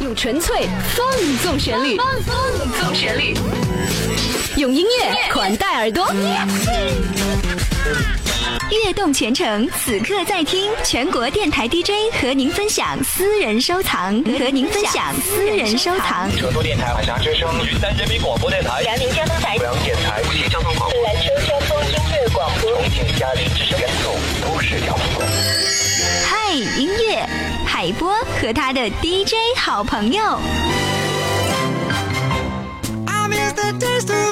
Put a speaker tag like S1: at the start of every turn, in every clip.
S1: 用纯粹放纵旋律，放纵旋律，用音乐款待耳朵。
S2: 悦动全程，此刻在听全国电台 DJ 和您分享私人收藏，和您分享私人收藏。
S3: 成都电台海峡之声，云南人民广播电台，
S2: 辽宁交通台，
S3: 阜阳电台，无锡交通广播，
S2: 兰州交通音乐广播，
S3: 重庆嘉陵之声，都市交通。
S2: 嗨，音乐，海波和他的 DJ 好朋友。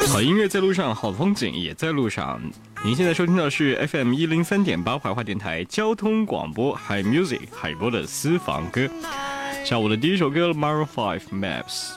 S4: 好音乐在路上，好风景也在路上。您现在收听到是 FM 一零三点八怀化电台交通广播，Hi Music 海波的私房歌。下午的第一首歌，Maroon Five Maps。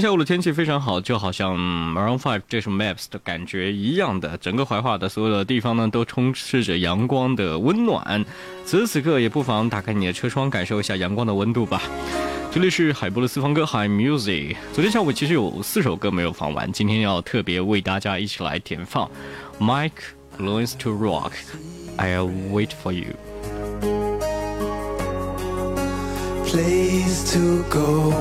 S4: 下午的天气非常好，就好像 Maroon Five 这首 Maps 的感觉一样的，整个怀化的所有的地方呢都充斥着阳光的温暖。此时此刻也不妨打开你的车窗，感受一下阳光的温度吧。这里是海波的私房歌 Hi Music。昨天下午其实有四首歌没有放完，今天要特别为大家一起来填放。Mike Learns to Rock，I'll wait for you。
S5: place to go.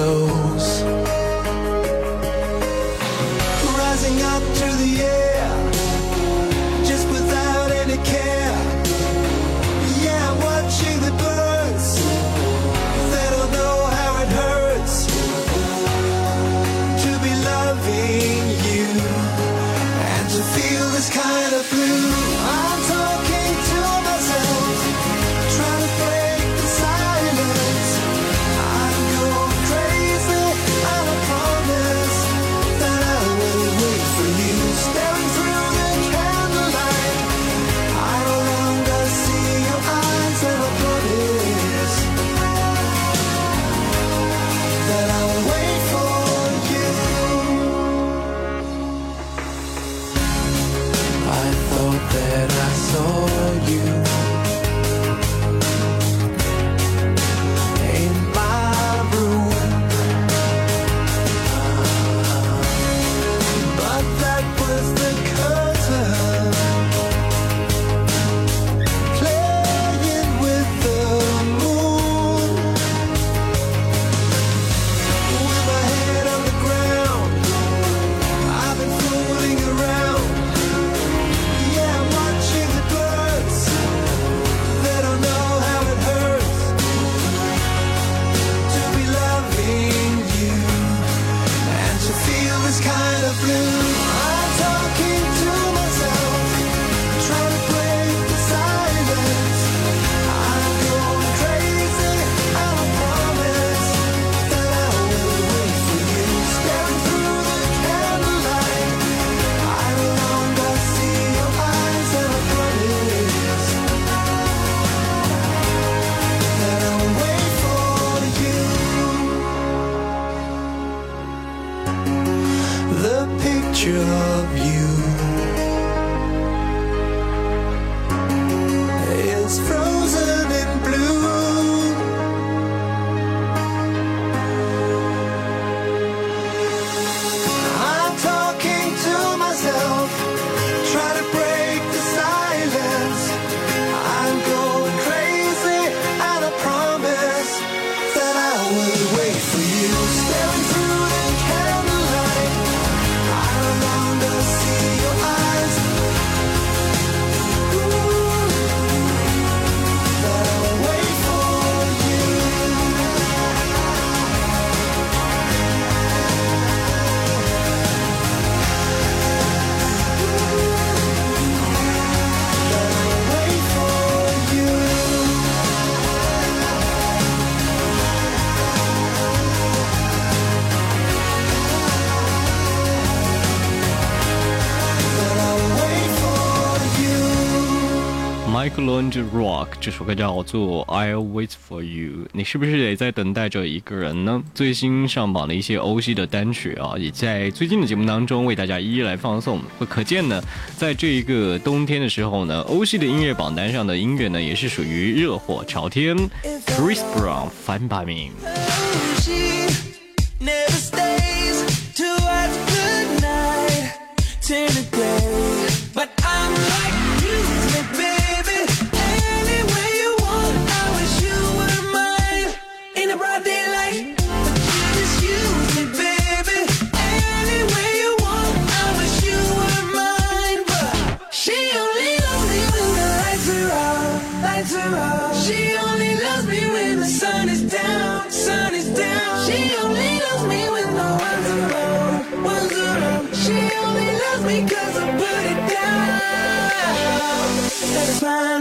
S5: Still. Rising up to the air, picture of you. Michael and Rock 这首歌叫做 I'll Wait for You。你是不是也在等待着一个人呢？最新上榜的一些欧系的单曲啊，也在最近的节目当中为大家一一来放送。可见呢，在这一个冬天的时候呢，欧系的音乐榜单上的音乐呢，也是属于热火朝天。Chris Brown Fine by Me。
S4: find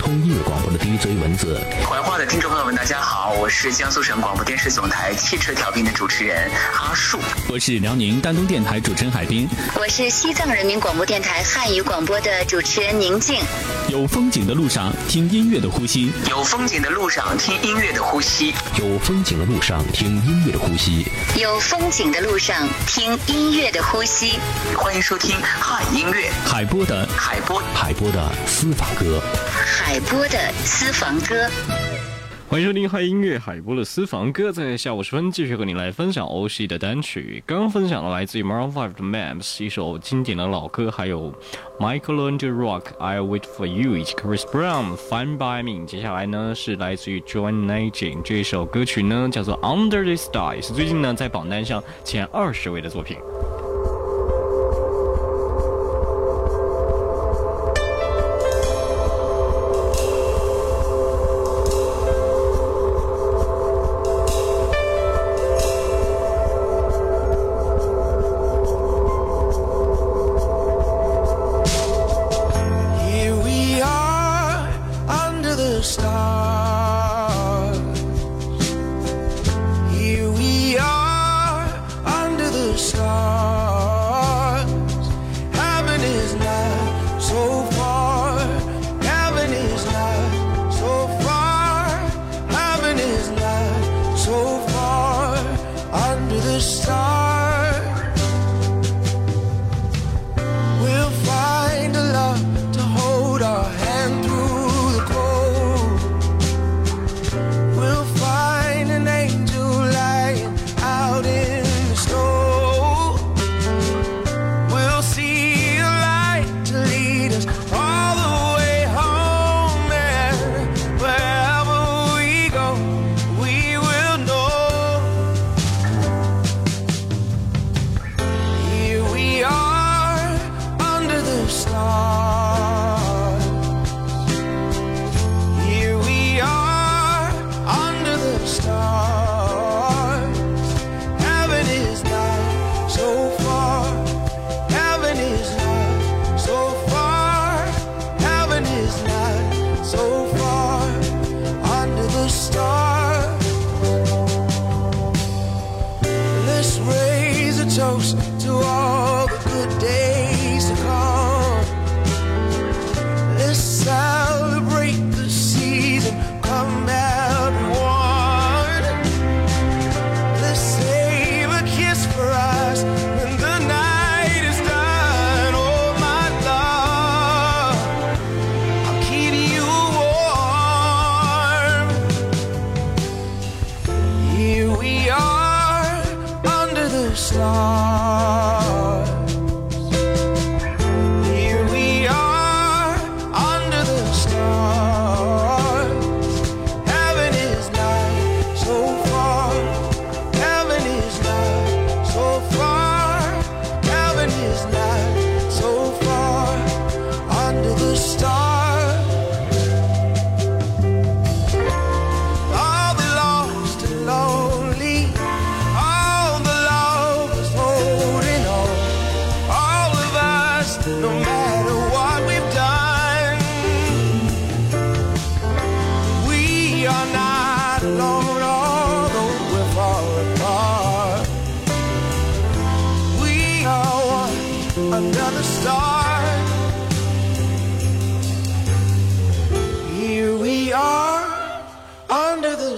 S4: 通音乐广播的 DJ 文字。
S6: 怀化的听众朋友们，大家好，是江苏省广播电视总台汽车调频的主持人阿树。
S4: 我是辽宁丹东电台主持人海滨。
S7: 我是西藏人民广播电台汉语广播的主持人宁静。
S4: 有风景的路上，听音乐的呼吸；
S6: 有风景的路上，听音乐的呼吸；
S4: 有风景的路上，听音乐的呼吸。
S7: 有风景的路上，听音乐的呼吸。
S6: 欢迎收听汉音乐
S4: 海波的
S6: 海波
S4: 海波的私房歌。
S7: 海波的私房歌。
S5: 欢迎收听嗨音乐海波的私房歌，在下午时分继续和你来分享欧系的单曲。刚刚分享了来自于 Maroon 5的 Maps 一首经典的老歌，还有 Michael Landrock I Wait for You 以及 Chris Brown Fine by Me。接下来呢是来自于 John Legend 这首歌曲呢叫做 Under the Sky，是最近呢在榜单上前二十位的作品。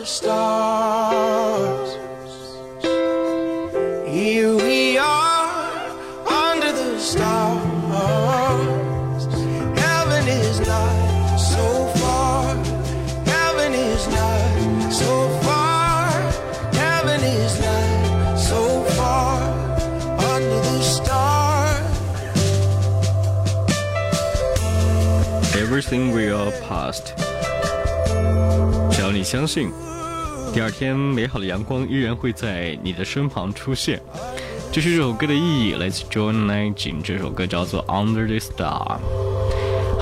S8: the stars. Here we are under the stars. Heaven is not so far. Heaven is not so far. Heaven is not so far under the stars.
S9: Everything will past。只要你相信， 第二天美好的阳光依然会在你的身旁出现。这是这首歌的意义，来自 John Legend。这首歌叫做《Under the Star》。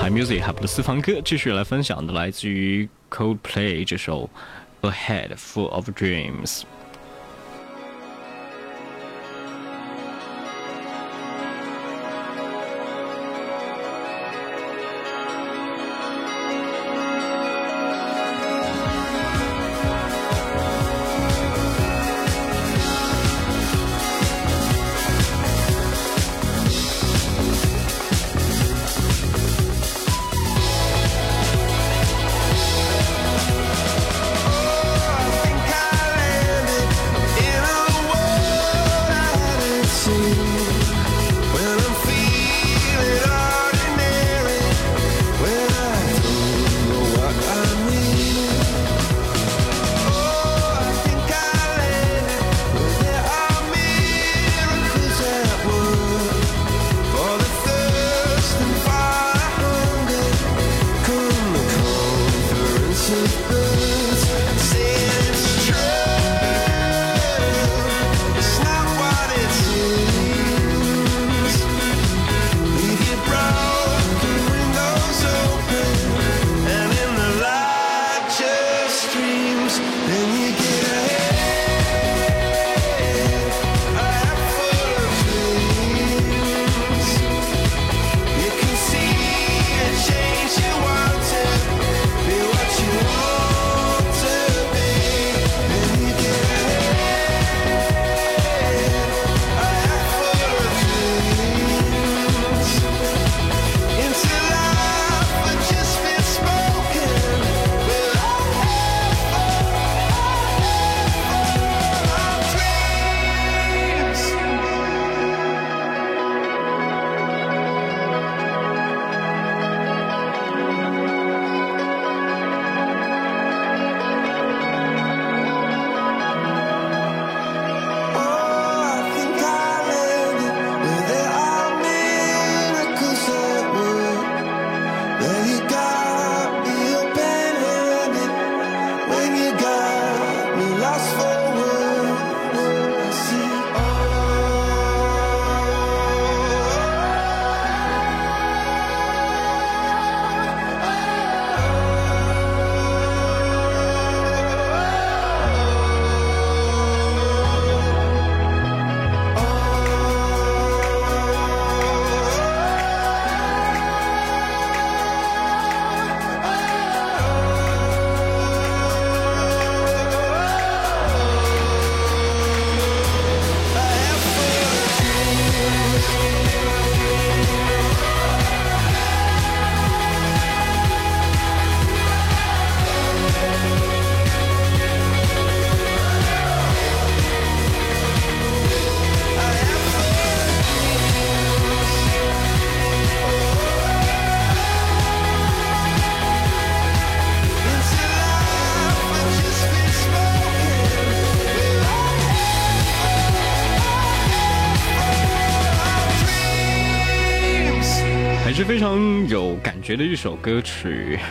S9: Hi Music 海波的私房歌，继续来分享的来自于 Coldplay 这首《A Head Full of Dreams》。觉的一首歌曲。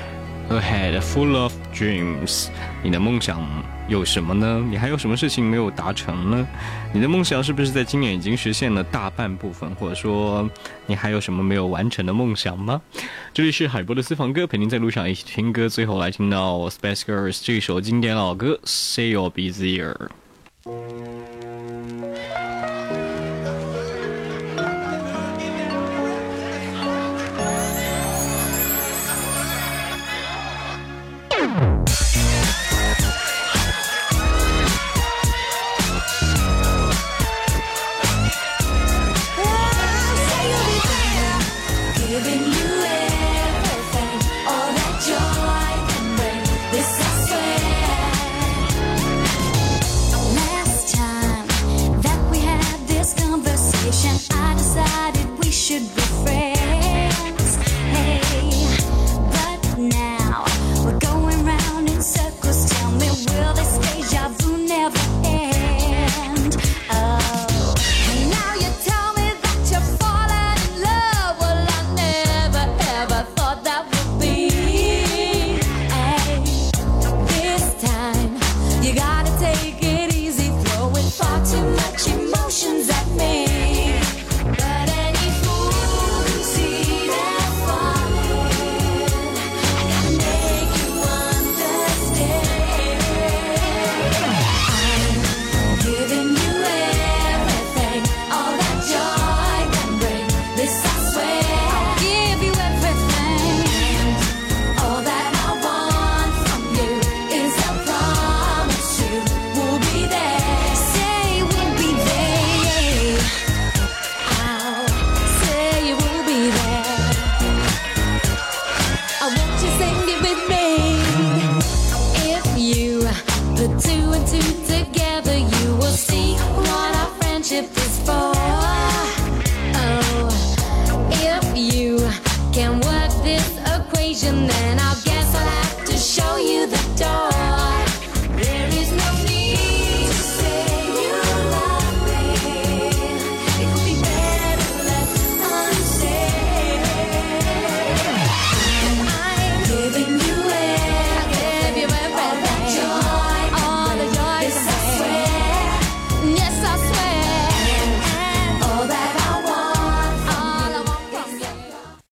S9: A head full of dreams，你的梦想有什么呢？你还有什么事情没有达成呢？你的梦想是不是在今年已经实现了大半部分，或者说你还有什么没有完成的梦想吗？这里是海波的私房歌，陪您在路上一起听歌，最后来听到 Spice Girls 这首经典老歌《Say You'll Be There》。